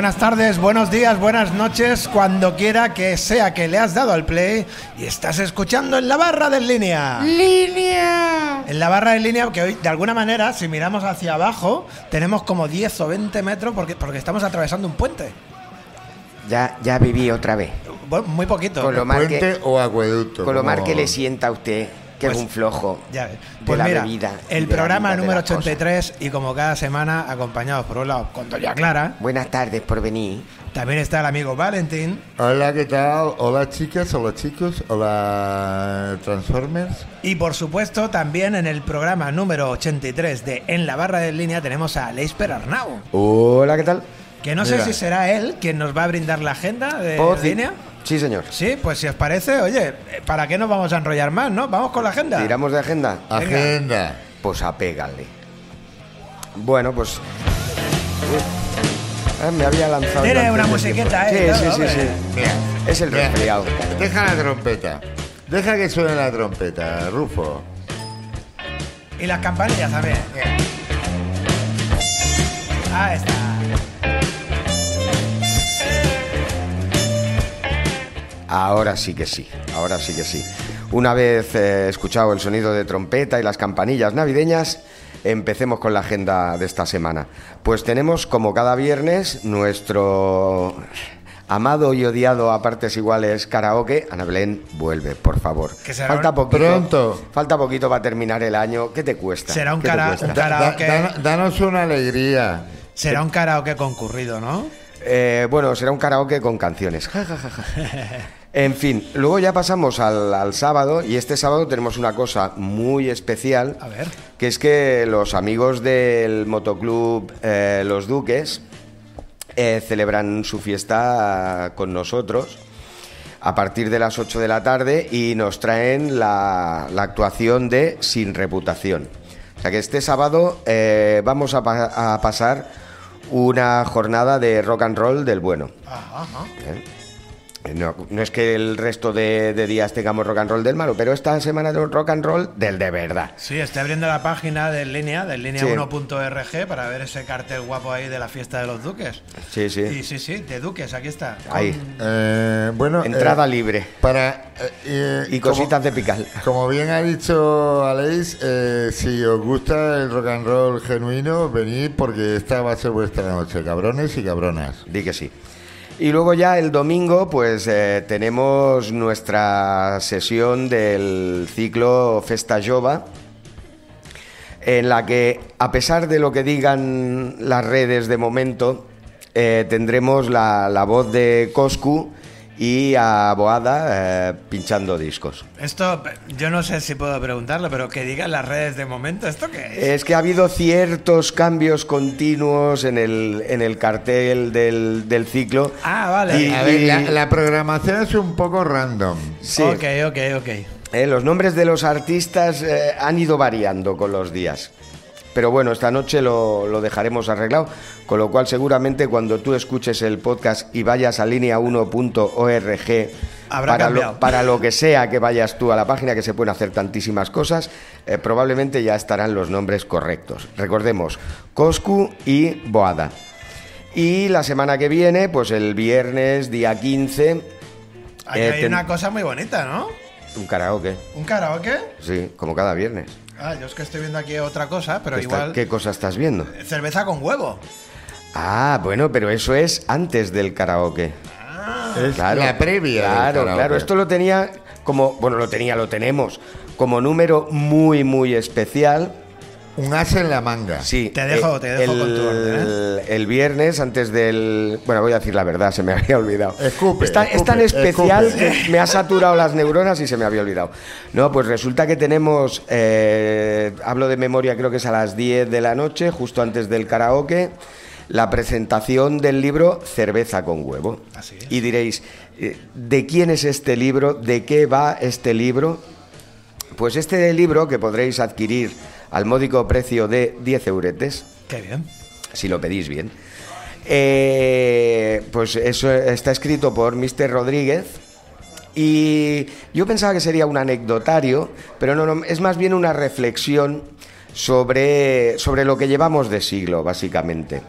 buenas tardes, buenos días, buenas noches, cuando quiera que sea que le has dado al play y estás escuchando en la barra de línea. ¡Línea! En la barra de línea, que hoy, de alguna manera, si miramos hacia abajo, tenemos como 10 o 20 metros porque, porque estamos atravesando un puente. Ya, ya viví otra vez. Bueno, muy poquito. Con lo mal ¿Puente que, o acueducto? con lo mal que le sienta a usted, que Pues, es un flojo Ya ves. de Pues la mira, bebida. el de programa vida, de número las cosas. 83 y como cada semana acompañados por un lado con Doña Clara, Buenas tardes por venir. también está el amigo Valentín Hola, ¿qué tal? Hola, chicas, hola, chicos, hola, Transformers. y por supuesto también en el programa número 83 de En la barra de línea tenemos a Leisper Arnau, Hola, ¿qué tal? que no sé si será él quien nos va a brindar la agenda de ¿Puedo decir? línea. Sí, señor. Sí, pues si os parece, oye, eh, ¿para qué nos vamos a enrollar más, no? Vamos con la agenda. ¿Tiramos de agenda? Agenda. Pues apégale. Bueno, pues... Ah, me había lanzado... Tiene una tiempo. ¿eh? Sí, Todo, sí, sí, sí. Mira, Es el mira, resfriado. Deja la trompeta. Deja que suene la trompeta, Rufo. Y las campanillas también. Ahí está. Ahora sí que sí, ahora sí que sí. Una vez eh, escuchado el sonido de trompeta y las campanillas navideñas, empecemos con la agenda de esta semana. Pues tenemos, como cada viernes, nuestro amado y odiado a partes iguales karaoke. Ana Belén, vuelve, por favor. Que será falta poquito. Pronto. Falta poquito para terminar el año. ¿Qué te cuesta? Será un ¿Qué te cara- cuesta? un Da- da- Karaoke. dan- danos una alegría. Será un karaoke concurrido, ¿no? Eh, bueno, será un karaoke con canciones. En fin, luego ya pasamos al, al sábado y este sábado tenemos una cosa muy especial, A ver. que es que los amigos del motoclub eh, Los Duques eh, celebran su fiesta con nosotros a partir de las 8 de la tarde y nos traen la, la actuación de Sin Reputación. O sea que este sábado eh, vamos a, pa- a pasar una jornada de rock and roll del bueno. Ajá, ajá. ¿Eh? No, no es que el resto de, de días tengamos rock and roll del malo, pero esta semana de rock and roll del de verdad. Sí, estoy abriendo la página de línea, de Sí. línea1.org, para ver ese cartel guapo ahí de la fiesta de los duques. Sí, sí. Y sí, sí, de duques, aquí está. Con- Ahí. Eh, bueno, Entrada eh, libre. Para, eh, Y como- cositas de pical. Como bien ha dicho Aleix, eh, si os gusta el rock and roll genuino, venid porque esta va a ser vuestra noche, cabrones y cabronas. Di que sí. Y luego ya el domingo, pues eh, tenemos nuestra sesión del ciclo Festa Jova, en la que, a pesar de lo que digan las redes de momento, eh, tendremos la, la voz de Coscu y a Boada eh, pinchando discos. Esto, yo no sé si puedo preguntarlo, pero que digan las redes de momento, ¿esto qué es? Es que ha habido ciertos cambios continuos en el, en el cartel del, del ciclo. Ah, vale. Y- A ver, la, la programación es un poco random. Sí. Ok, ok, ok. Eh, los nombres de los artistas eh, han ido variando con los días. Pero bueno, esta noche lo, lo dejaremos arreglado, con lo cual seguramente cuando tú escuches el podcast y vayas a línea1.org Habrá para lo, para lo que sea que vayas tú a la página, que se pueden hacer tantísimas cosas, eh, probablemente ya estarán los nombres correctos. Recordemos, Coscu y Boada. Y la semana que viene, pues el viernes, día 15, Aquí Eh, hay ten- una cosa muy bonita, ¿no? un karaoke. ¿Un karaoke? Sí, como cada viernes. Ah, yo es que estoy viendo aquí otra cosa, pero ¿Qué, está- igual... ¿Qué cosa estás viendo? Cerveza con huevo. Ah, bueno, pero eso es antes del karaoke. Es la previa. Claro, claro. Esto lo tenía como, bueno, lo tenía, lo tenemos como número muy, muy especial. Un as en la manga. Sí. Te dejo- eh, te dejo el, con tu orden, ¿eh? el viernes antes del, bueno, voy a decir la verdad, se me había olvidado. Escupe, es, tan, es tan escupe, especial escupe. que me ha saturado las neuronas y se me había olvidado. No, pues resulta que tenemos, eh, hablo de memoria, creo que es a las 10 de la noche, justo antes del karaoke. La presentación del libro Cerveza con huevo. Así es. Y diréis, eh, ¿de quién es este libro? ¿De qué va este libro? Pues este libro que podréis adquirir al módico precio de 10 euretes, Qué bien. si lo pedís bien, eh, pues eso está escrito por Mr. Rodríguez. Y yo pensaba que sería un anecdotario, pero no, no, es más bien una reflexión sobre, sobre lo que llevamos de siglo, básicamente.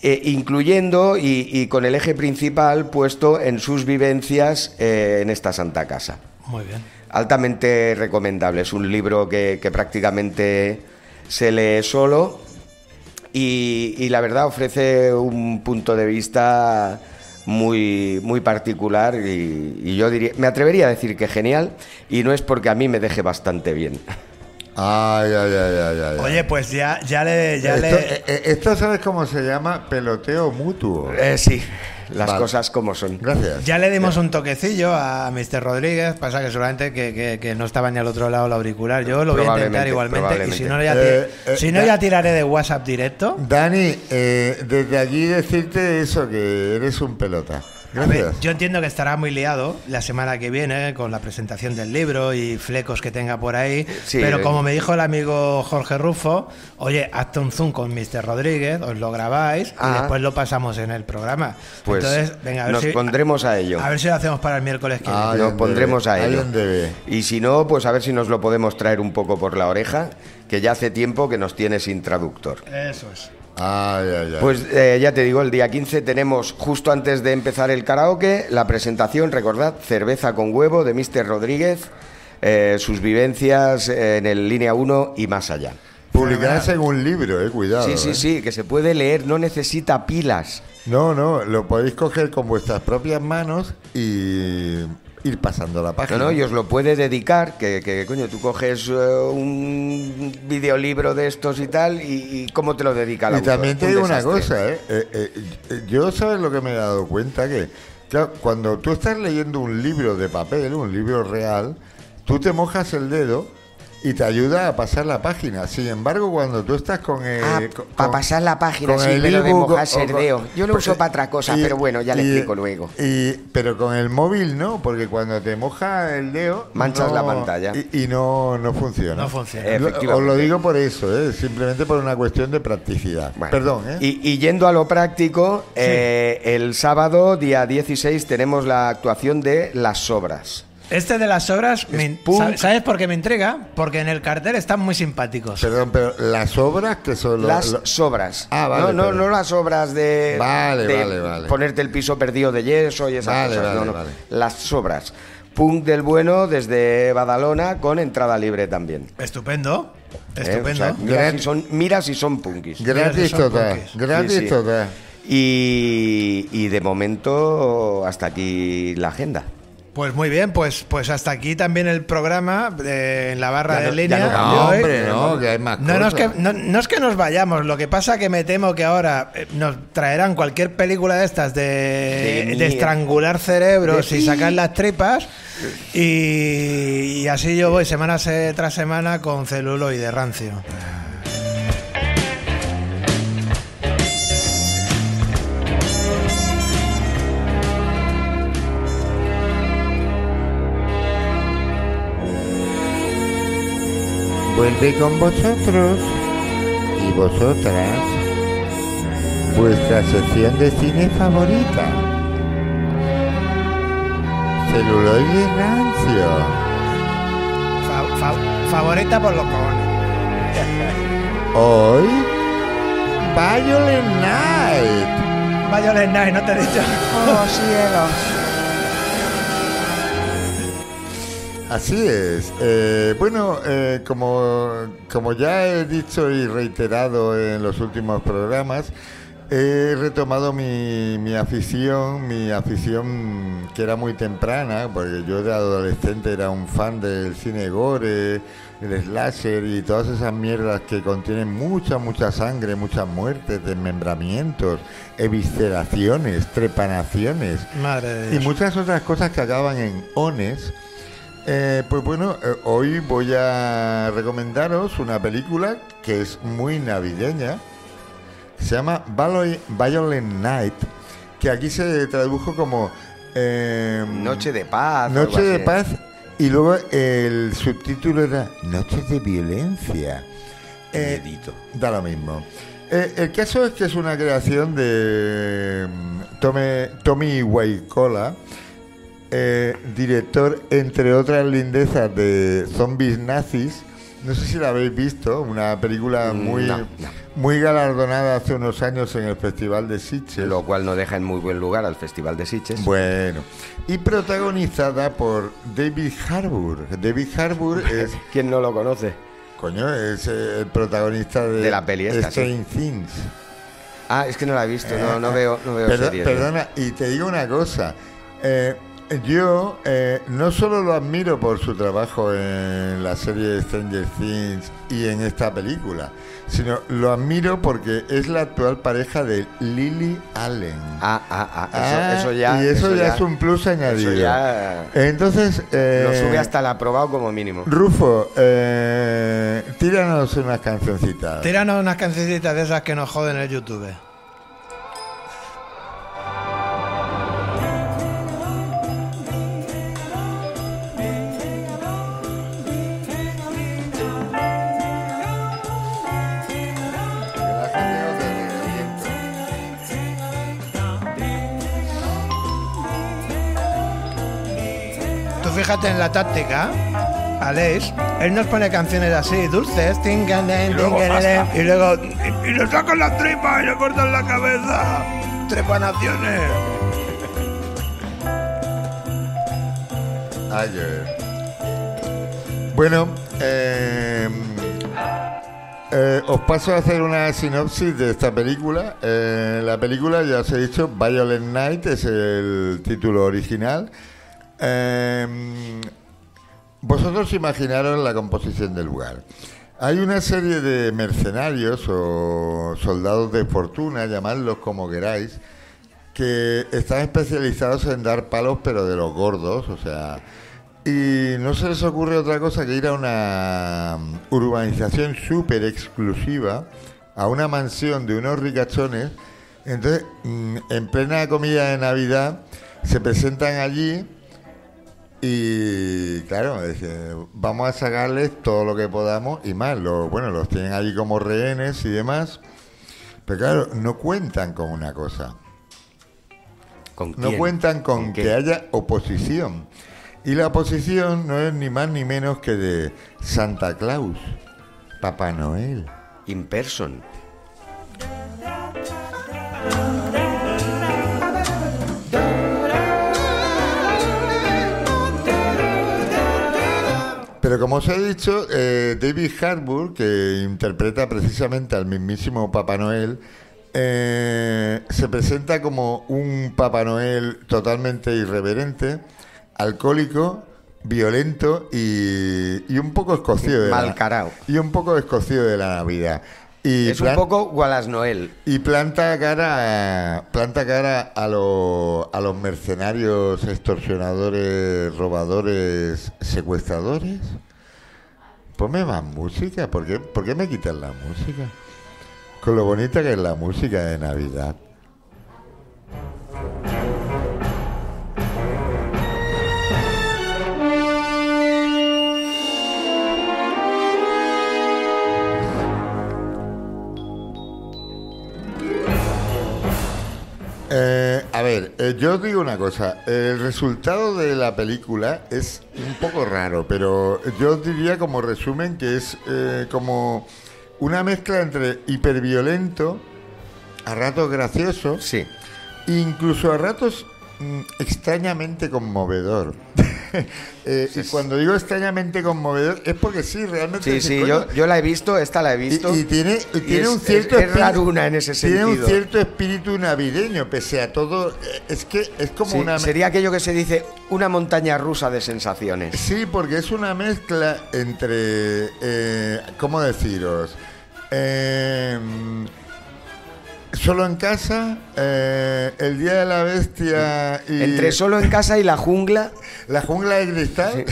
eh, incluyendo y, y con el eje principal puesto en sus vivencias eh, en esta Santa Casa. Muy bien. Altamente recomendable, es un libro que, que prácticamente se lee solo y, y la verdad ofrece un punto de vista muy, muy particular y, y yo diría, me atrevería a decir que genial y no es porque a mí me deje bastante bien. Ay, ay, ay, ay, ay. Oye, pues ya, ya le. Ya esto, le... eh, eh, esto, ¿sabes cómo se llama? Peloteo mutuo. Eh, sí, las Vale. cosas como son. Gracias. Ya le dimos un toquecillo a Mr. Rodríguez, pasa que seguramente que, que- que no estaba ni al otro lado el auricular. Yo lo voy a intentar igualmente. Y si no, ya, Eh, eh, si no, ya tiraré de WhatsApp directo. Dani, eh, desde aquí decirte eso, que eres un pelota. A ver, Gracias. yo entiendo que estará muy liado la semana que viene con la presentación del libro y flecos que tenga por ahí. Sí, pero como me dijo el amigo Jorge Rufo, oye, hazte un zoom con Mr. Rodríguez, os lo grabáis y Ah. después lo pasamos en el programa. Pues Entonces, venga, a ver nos si, pondremos a ello. A ver si lo hacemos para el miércoles que Ah, viene. Nos pondremos debe, a ello. debe. Y si no, pues a ver si nos lo podemos traer un poco por la oreja, que ya hace tiempo que nos tiene sin traductor. Eso es. Ay, ay. Pues eh, ya te digo, el día 15 tenemos, justo antes de empezar el karaoke, la presentación, recordad, Cerveza con huevo de Mr. Rodríguez, eh, sus vivencias en el línea 1 y más allá. Publicarás en un libro, eh, cuidado. Sí, sí, eh. sí, que se puede leer, no necesita pilas. No, no, lo podéis coger con vuestras propias manos y ir pasando la No, página. no, y os lo puede dedicar, que, que, coño, tú coges eh, un videolibro de estos y tal, y, y cómo te lo dedica el Y autor? también te digo una cosa, ¿eh? Eh, eh, eh, Yo sabes lo que me he dado cuenta, que claro, cuando tú estás leyendo un libro de papel, un libro real, tú te mojas el dedo y te ayuda a pasar la página. Sin embargo, cuando tú estás con el... Ah, con- para pasar la página, con sí, el pero de. Yo lo uso para otra cosa, pero bueno, ya le explico luego. y- pero con el móvil no, porque cuando te moja el dedo... Manchas no- la pantalla. Y, y no, no funciona. No funciona. Eh, Efectivamente. Os lo digo por eso, ¿eh? simplemente por una cuestión de practicidad. Bueno, Perdón, ¿eh? Y, y yendo a lo práctico, eh, el sábado, día 16, tenemos la actuación de Las Sobras. Este de las obras, me. ¿sabes- ¿sabes por qué me intriga? Porque en el cartel están muy simpáticos. Perdón, pero las obras que son lo- las lo- sobras. Ah, vale, no, no, pero- no las obras de, Vale, de vale, vale. ponerte el piso perdido de yeso y esas Vale, cosas. vale, no, no. vale. Las sobras. Punk del bueno desde Badalona con entrada libre también. Estupendo. ¿eh? Estupendo. O sea, mira, si son, mira si son punkis. Gratis total. Gratis Sí, sí. total. Y, y de momento hasta aquí la agenda. Pues muy bien, pues, pues hasta aquí también el programa eh, en la barra de línea. no de No, hombre, no, que hay más No, no, es que, no, es que nos vayamos, lo que pasa que me temo que ahora eh, nos traerán cualquier película de estas de, De de estrangular cerebros De y sacar las tripas y, y así yo voy semana se- tras semana con celuloide rancio. Vuelve con vosotros y vosotras vuestra sección de cine favorita. Celuloide rancio. Fa- fa- favorita por los cojones. Hoy, Violet Night. Violet Night, no te he dicho. ¡Oh, cielos! Así es. Eh, bueno, eh, como, como ya he dicho y reiterado en los últimos programas, he retomado mi, mi afición, mi afición que era muy temprana, porque yo de adolescente era un fan del cine gore, el slasher y todas esas mierdas que contienen mucha, mucha sangre, muchas muertes, desmembramientos, evisceraciones, trepanaciones Madre de y muchas otras cosas que acaban en ones. Eh, pues bueno, eh, hoy voy a recomendaros una película que es muy navideña. Se llama Violent Night, que aquí se tradujo como eh, Noche de paz. Noche de. Paz y luego el subtítulo era Noche de Violencia. Eh. Da lo mismo. El caso es que es una creación de Tome- Tommy Waikola, eh, director, entre otras lindezas, de Zombies Nazis No sé si la habéis visto, una película Mm, muy, no, no. muy galardonada hace unos años en el Festival de Sitges. Lo cual no deja en muy buen lugar al Festival de Sitges. Bueno, y protagonizada por David Harbour. David Harbour es, ¿Quién no lo conoce? coño, es eh, el protagonista de, De la peli esta, sí. Stranger Things. Ah, es que no la he visto, no, no veo, no veo series. ¿eh? Perdona, y te digo una cosa. eh, yo eh, no solo lo admiro por su trabajo en la serie Stranger Things y en esta película, sino lo admiro porque es la actual pareja de Lily Allen. Ah, ah, ah, eso, Ah, eso ya. y eso, ya, es un plus añadido. Eso ya Entonces, eh, lo sube hasta el aprobado como mínimo. Rufo, eh, tíranos unas cancioncitas. Tíranos unas cancioncitas de esas que nos joden el YouTube. Fíjate en la táctica, Alex, él nos pone canciones así, dulces, tingan, luego tingan, y luego y, y le sacan las tripas y le cortan la cabeza. Trepanaciones. Ayer. Bueno, eh, eh, os paso a hacer una sinopsis de esta película. Eh, la película, ya os he dicho, Violent Night es el título original. Eh, vosotros imaginaros la composición del lugar. Hay una serie de mercenarios o soldados de fortuna, llamadlos como queráis, que están especializados en dar palos pero de los gordos, o sea, y no se les ocurre otra cosa que ir a una urbanización súper exclusiva, a una mansión de unos ricachones, entonces mm, en plena comida de Navidad se presentan allí y claro, vamos a sacarles todo lo que podamos y más, lo, bueno, los tienen allí como rehenes y demás, pero claro, no cuentan con una cosa. ¿Con No cuentan con, ¿Con qué? que haya oposición. Y la oposición no es ni más ni menos que de Santa Claus, Papá Noel. In person. Pero como os he dicho, eh, David Harbour, que interpreta precisamente al mismísimo Papá Noel, eh, se presenta como un Papá Noel totalmente irreverente, alcohólico, violento y, y un poco escocido de la, Malcarao. y un poco escocido de la Navidad. Y es un poco Wallace Noel. Y planta cara, planta cara a, lo- a los mercenarios, extorsionadores, robadores, secuestradores. Ponme más música, ¿por qué, por qué me quitan la música? Con lo bonita que es la música de Navidad. A ver, eh, yo os digo una cosa. El resultado de la película es un poco raro, pero yo diría como resumen que es eh, como una mezcla entre hiperviolento, a ratos gracioso, Sí. incluso a ratos mm, extrañamente conmovedor. Eh, y cuando digo extrañamente conmovedor es porque sí, realmente... Sí, sí, "Coño, yo, yo la he visto, esta la he visto. y, y tiene, y tiene un cierto es- es espíritu- en ese Tiene un sentido. cierto espíritu navideño, pese a todo. eh, Es que es como Sí, una. sería aquello que se dice una montaña rusa de sensaciones. Sí, porque es una mezcla entre. eh, ¿Cómo deciros? Eh, solo en casa, eh, el día de la bestia y. Entre solo en casa y la jungla. La jungla de cristal.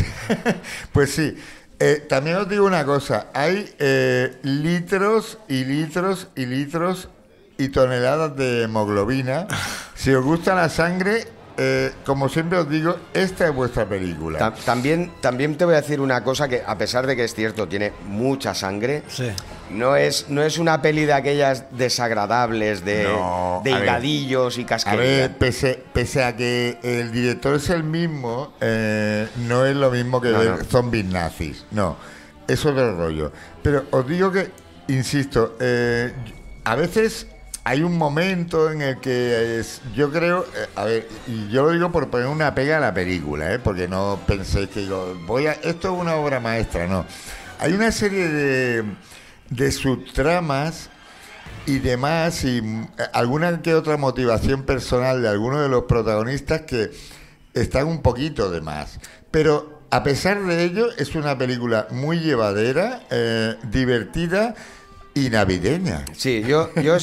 pues sí. Eh, también os digo una cosa, hay eh, litros y litros y litros y toneladas de hemoglobina. Si os gusta la sangre, eh, como siempre os digo, esta es vuestra película. Ta- también, también te voy a decir una cosa que, a pesar de que es cierto, tiene mucha sangre, Sí. no es, no es una peli de aquellas desagradables de, No, de a ver. higadillos y A casquería. ver, pese, pese a que el director es el mismo, eh, no es lo mismo que No, ver no. zombies nazis. No. es otro rollo. Pero os digo que, insisto, eh, a veces hay un momento en el que yo creo, eh, a ver, y yo lo digo por poner una pega a la película, ¿eh? porque no penséis que digo, voy a, esto es una obra maestra, no. Hay una serie de, de subtramas y demás, y mm, alguna que otra motivación personal de algunos de los protagonistas que están un poquito de más. Pero a pesar de ello, es una película muy llevadera, eh, divertida y navideña. Sí, yo, yo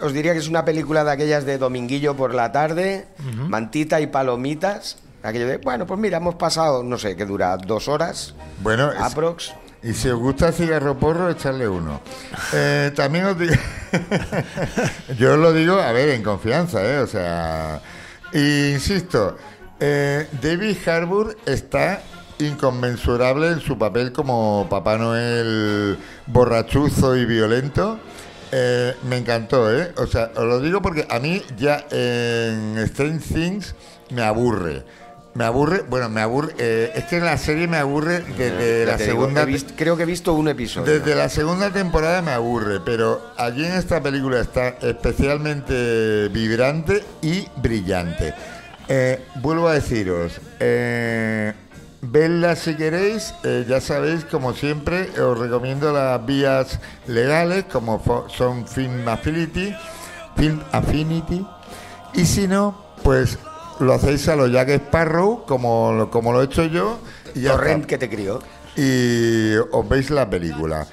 os, diría que es una película de aquellas de dominguillo por la tarde, mantita y palomitas. Aquello de, bueno, pues mira, hemos pasado, no sé, que dura dos horas, Bueno, es- aprox. y si os gusta el cigarro porro, echarle uno. Eh, también os digo, yo os lo digo, a ver, en confianza, ¿eh? O sea, y insisto, eh, David Harbour está inconmensurable en su papel como Papá Noel borrachuzo y violento. Eh, me encantó, ¿eh? O sea, os lo digo porque a mí ya en Strange Things me aburre. Me aburre, bueno, me aburre. eh, es que en la serie me aburre desde Ya la digo, segunda. visto- creo que he visto un episodio. Desde la segunda temporada me aburre, pero allí en esta película está especialmente vibrante y brillante. Eh, vuelvo a deciros, eh, vedla si queréis, eh, ya sabéis, como siempre, os recomiendo las vías legales, como son Film Affinity, Film Affinity, y si no, pues lo hacéis a lo Jack Sparrow, como, lo- como lo he hecho yo, y Torrent que te crió. y os veis la película.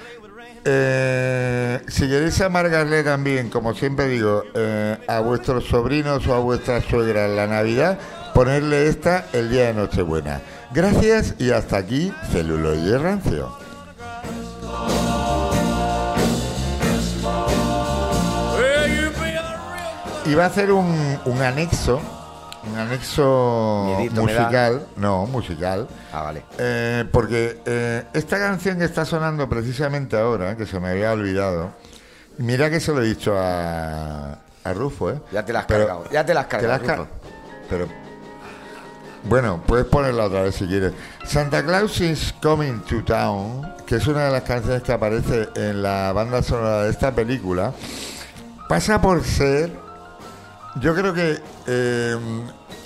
Eh, si queréis amargarle también, como siempre digo, eh, a vuestros sobrinos o a vuestras suegras la Navidad, ponerle esta el día de Nochebuena. Gracias y hasta aquí, celuloide rancio. Iba a hacer un, un anexo, un anexo Miedito musical, no, musical, Ah, vale. eh, porque eh, esta canción que está sonando precisamente ahora, que se me había olvidado, mira que se lo he dicho a, a Rufo, ¿eh? Ya te la has Pero- cargado. Ya te la has ¿Te la cargado. has ca- Rufo. Pero. Bueno, puedes ponerla otra vez si quieres. Santa Claus is Coming to Town, que es una de las canciones que aparece en la banda sonora de esta película, pasa por ser, yo creo que eh,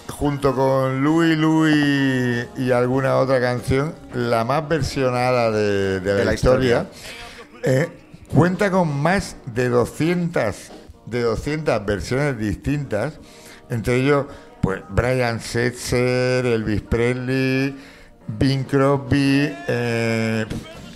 junto con Louis Louis y alguna otra canción, la más versionada de, de la, la historia, historia. eh, cuenta con más de 200, de 200 versiones distintas, entre ellos pues Brian Setzer, Elvis Presley, Bing Crosby, eh,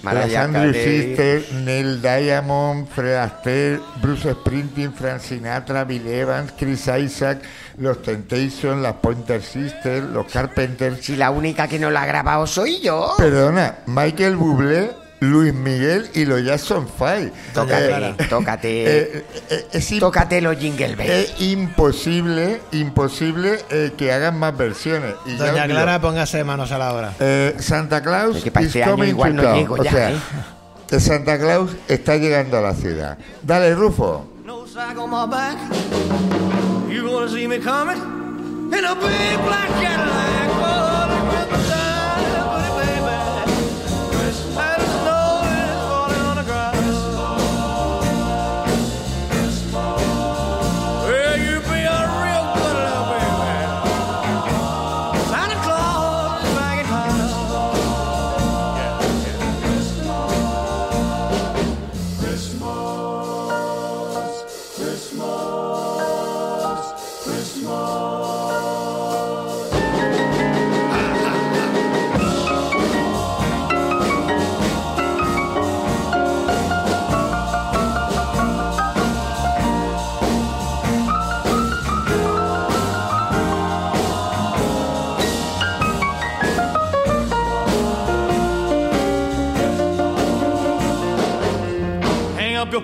las Andrew. Sisters, Neil Diamond, Fred Astaire, Bruce Springsteen, Frank Sinatra, Bill Evans, Chris Isaac, los Temptations, las Pointer Sisters, los Carpenters. Si la única que no la ha grabado soy yo. Perdona, Michael Bublé, Luis Miguel y los Jackson Five. Tócate, Eh, tócate. eh, eh, tócate los jingle bells. es imposible, imposible eh, que hagan más versiones. Y ya Doña os digo, Clara, póngase manos a la obra. eh, Santa Claus Es que para is este coming igual to no llego O ya, sea, ¿eh? que Santa Claus está llegando a la ciudad. Dale, Rufo. No sack on my back. You gonna see me coming in a big black Cadillac.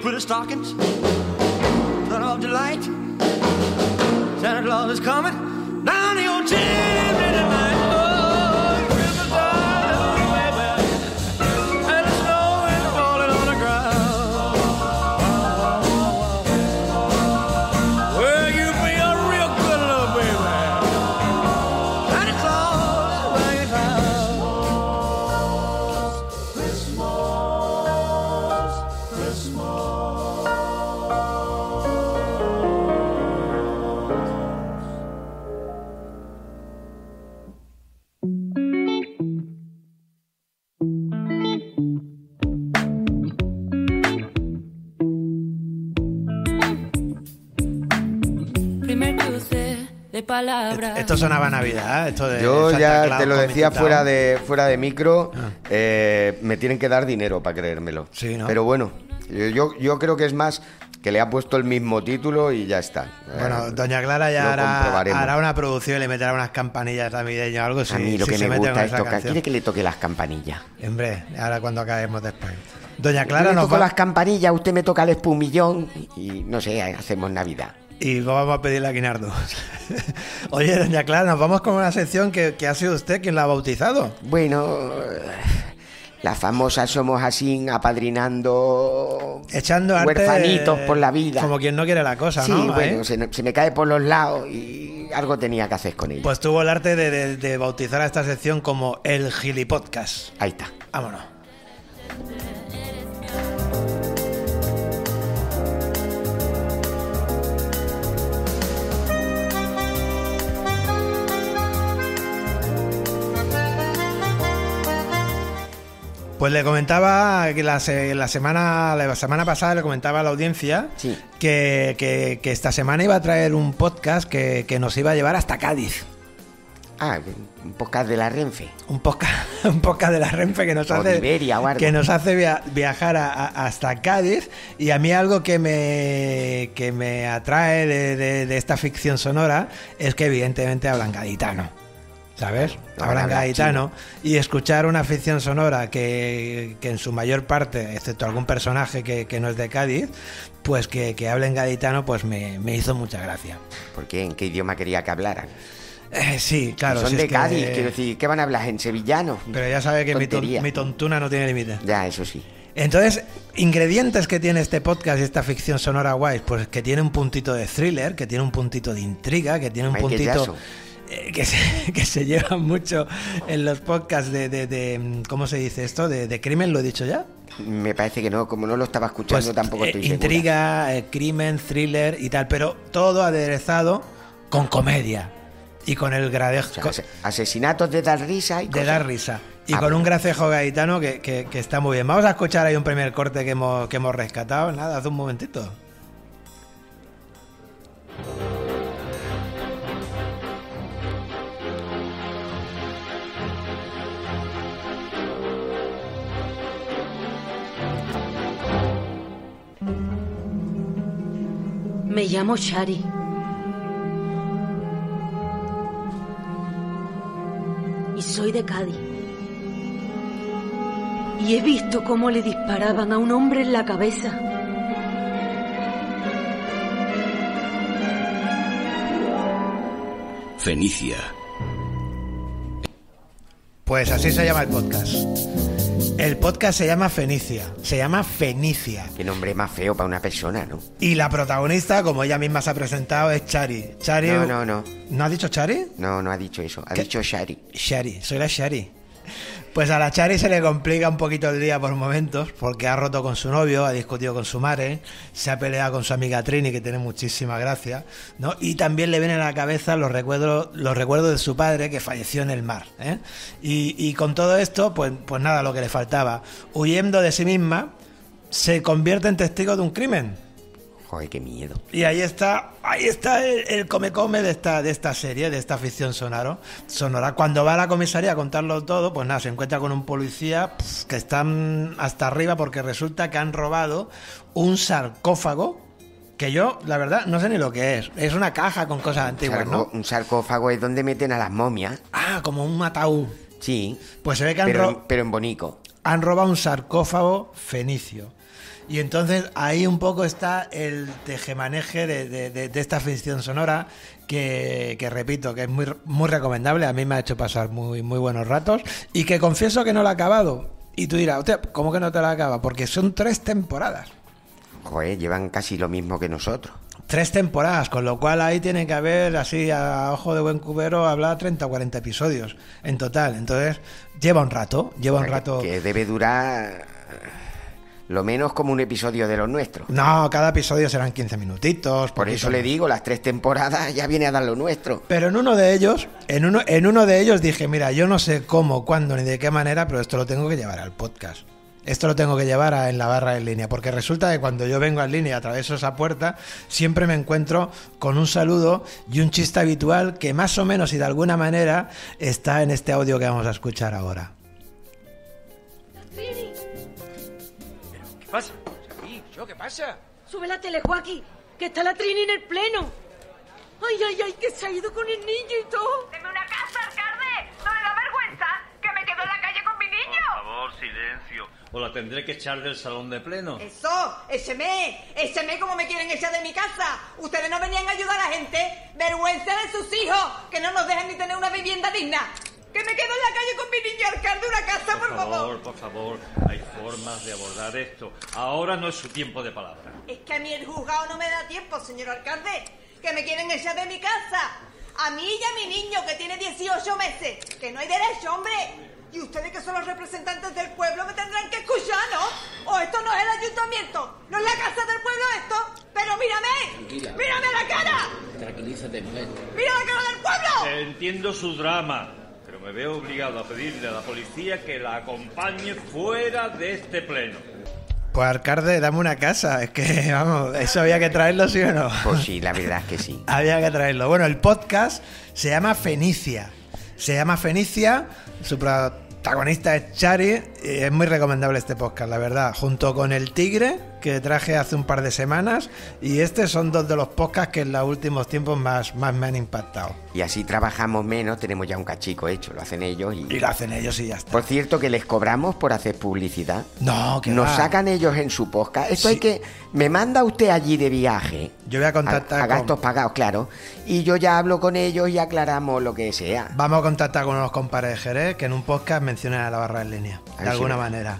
Pretty stockings. Turn off delight. Santa Claus is coming palabras. Esto sonaba a Navidad, ¿eh? esto de Yo Santa ya Claus te lo decía fuera de, fuera de micro, Ah. eh, me tienen que dar dinero para creérmelo. Sí, ¿no? Pero bueno, yo, yo, yo creo que es más que le ha puesto el mismo título y ya está. Bueno, Eh, Doña Clara ya hará, hará una producción y le meterá unas campanillas navideñas o algo. Si, a mí lo si que me gusta es tocar. ¿Quiere que le toque las campanillas? Hombre, ahora cuando acabemos después. Doña Yo Clara le nos toco va... las campanillas, usted me toca el espumillón y no sé, hacemos Navidad. Y vamos a pedirle a Guinardo. Oye, Doña Clara, nos vamos con una sección que, que ha sido usted quien la ha bautizado. Bueno, las famosas somos así apadrinando Echando arte... huerfanitos por la vida. Como quien no quiere la cosa, Sí, ¿no? bueno, ¿Eh? se, se me cae por los lados y algo tenía que hacer con ella. Pues tuvo el arte de, de- de bautizar a esta sección como el Gilipodcast. Ahí está. Vámonos. Pues le comentaba que la, la semana la semana pasada le comentaba a la audiencia Sí. que, que- que esta semana iba a traer un podcast que, que nos iba a llevar hasta Cádiz. Ah, un podcast de la Renfe. Un podcast, un podcast de la Renfe que nos O hace, Iberia que nos hace via- viajar a- a- hasta Cádiz y a mí algo que me, que me atrae de, de- de esta ficción sonora es que evidentemente hablan gaditano. ¿Sabes? Hablan gaditano y escuchar una ficción sonora que, que en su mayor parte, excepto algún personaje que, que no es de Cádiz, pues que, que hablen gaditano, pues me, me hizo mucha gracia. Porque en qué idioma quería que hablaran. Eh, sí, claro. Son si de Cádiz, quiero decir, ¿qué van a hablar en sevillano? Pero ya sabe que mi, ton- mi tontuna no tiene límite. Ya, eso sí. Entonces, ingredientes que tiene este podcast y esta ficción sonora guay, pues que tiene un puntito de thriller, que tiene un puntito de intriga, que tiene un Michael puntito Jackson. Eh, que, se, que se lleva mucho en los podcasts de, de- de, ¿cómo se dice esto? De, de crimen, ¿lo he dicho ya? Me parece que no, como no lo estaba escuchando Pues tampoco eh, estoy intriga, eh, crimen, thriller y tal, pero todo aderezado con comedia y con el O gradejo sea, ase- asesinatos de dar risa y de cosas. dar risa. Y Ah, con bueno. un gracejo gaitano que, que- que está muy bien. Vamos a escuchar ahí un primer corte que hemos, que hemos rescatado. Nada, hace un momentito. Me llamo Shari. Y soy de Cádiz. Y he visto cómo le disparaban a un hombre en la cabeza. Fenicia. Pues así se llama el podcast. El podcast se llama Fenicia. Se llama Fenicia. Qué nombre más feo para una persona, ¿no? Y la protagonista, como ella misma se ha presentado, es Chari. Chari. No, no, no. ¿No ha dicho Chari? No, no ha dicho eso. Ha ¿Qué? dicho Shari. Shari, soy la Shari. Pues a la Chari se le complica un poquito el día por momentos, porque ha roto con su novio, ha discutido con su madre, se ha peleado con su amiga Trini, que tiene muchísima gracia, ¿no? Y también le vienen a la cabeza los recuerdos, los recuerdos de su padre que falleció en el mar. ¿eh? Y, y con todo esto, pues, pues nada, lo que le faltaba. Huyendo de sí misma, se convierte en testigo de un crimen. Joder, qué miedo. Y ahí está, ahí está el, el come come de esta, de esta serie, de esta ficción sonoro, sonora. Cuando va a la comisaría a contarlo todo, pues nada, se encuentra con un policía que están hasta arriba porque resulta que han robado un sarcófago que yo, la verdad, no sé ni lo que es. Es una caja con cosas antiguas, Sarco- ¿no? Un sarcófago es donde meten a las momias. Ah, como un ataúd. Sí. Pues se ve que han, Pero, ro- pero en bonico. han robado un sarcófago fenicio. Y entonces ahí un poco está el tejemaneje de, de- de- de esta ficción sonora que, que repito, que es muy, muy recomendable. A mí me ha hecho pasar muy, muy buenos ratos y que confieso que no lo he acabado. Y tú dirás, "Hostia, ¿cómo que no te lo acaba? Porque son tres temporadas. Joder, llevan casi lo mismo que nosotros. Tres temporadas, con lo cual ahí tiene que haber, así a ojo de buen cubero, hablar 30 o 40 episodios en total. Entonces, lleva un rato, lleva un rato. Que, que debe durar lo menos como un episodio de los nuestros. No, cada episodio serán 15 minutitos. Por eso le digo, las tres temporadas ya viene a dar lo nuestro. Pero en uno de ellos, en uno, en uno de ellos dije, mira, yo no sé cómo, cuándo ni de qué manera, pero esto lo tengo que llevar al podcast. Esto lo tengo que llevar a- en la barra en línea, porque resulta que cuando yo vengo en línea y atraveso esa puerta, siempre me encuentro con un saludo y un chiste habitual que más o menos y de alguna manera está en este audio que vamos a escuchar ahora. Trini, ¿Qué pasa? Aquí, yo, ¿qué pasa? sube la tele, Joaquín, que está la Trini en el pleno. Ay, ay, ay, que se ha ido con el niño y todo. ¡Deme una casa, alcalde! ¿No le da vergüenza que me quedo en la calle con mi niño? Por favor, silencio. O la tendré que echar del salón de pleno. Eso, écheme, écheme como me quieren echar de mi casa. Ustedes no venían a ayudar a la gente. Vergüenza de sus hijos, que no nos dejan ni tener una vivienda digna. Que me quedo en la calle con mi niño, alcalde, una casa, por, Por favor, por favor, hay formas de abordar esto. Ahora no es su tiempo de palabra. Es que a mí el juzgado no me da tiempo, señor alcalde. Que me quieren echar de mi casa. A mí y a mi niño, que tiene 18 meses. Que no hay derecho, hombre. Y ustedes que son los representantes del pueblo me tendrán que escuchar, ¿no? O esto no es el ayuntamiento, no es la casa del pueblo esto. Pero mírame, Tranquila. mírame la cara, Tranquilízate, mujer. mira la cara del pueblo. Entiendo su drama, me veo obligado a pedirle a la policía que la acompañe fuera de este pleno. Pues alcalde, dame una casa, es que vamos, eso había que traerlo, ¿sí o no? Pues sí, la verdad es que sí. Había que traerlo. Bueno, el podcast se llama Fenicia. Se llama Fenicia, su protagonista es Chari, es muy recomendable este podcast, la verdad. Junto con El Tigre, que traje hace un par de semanas, y este son dos de los podcasts que en los últimos tiempos más, más me han impactado. Y así trabajamos menos, tenemos ya un cachico hecho, lo hacen ellos y... Y lo hacen ellos y ya está. Por cierto, que les cobramos por hacer publicidad. No, que Nos va. sacan ellos en su podcast. Esto Sí. hay que... Me manda usted allí de viaje. Yo voy a contactar A, a con- gastos pagados, claro. Y yo ya hablo con ellos y aclaramos lo que sea. Vamos a contactar con unos compadres de Jerez que en un podcast mencionen a la barra en línea, alguna me- manera.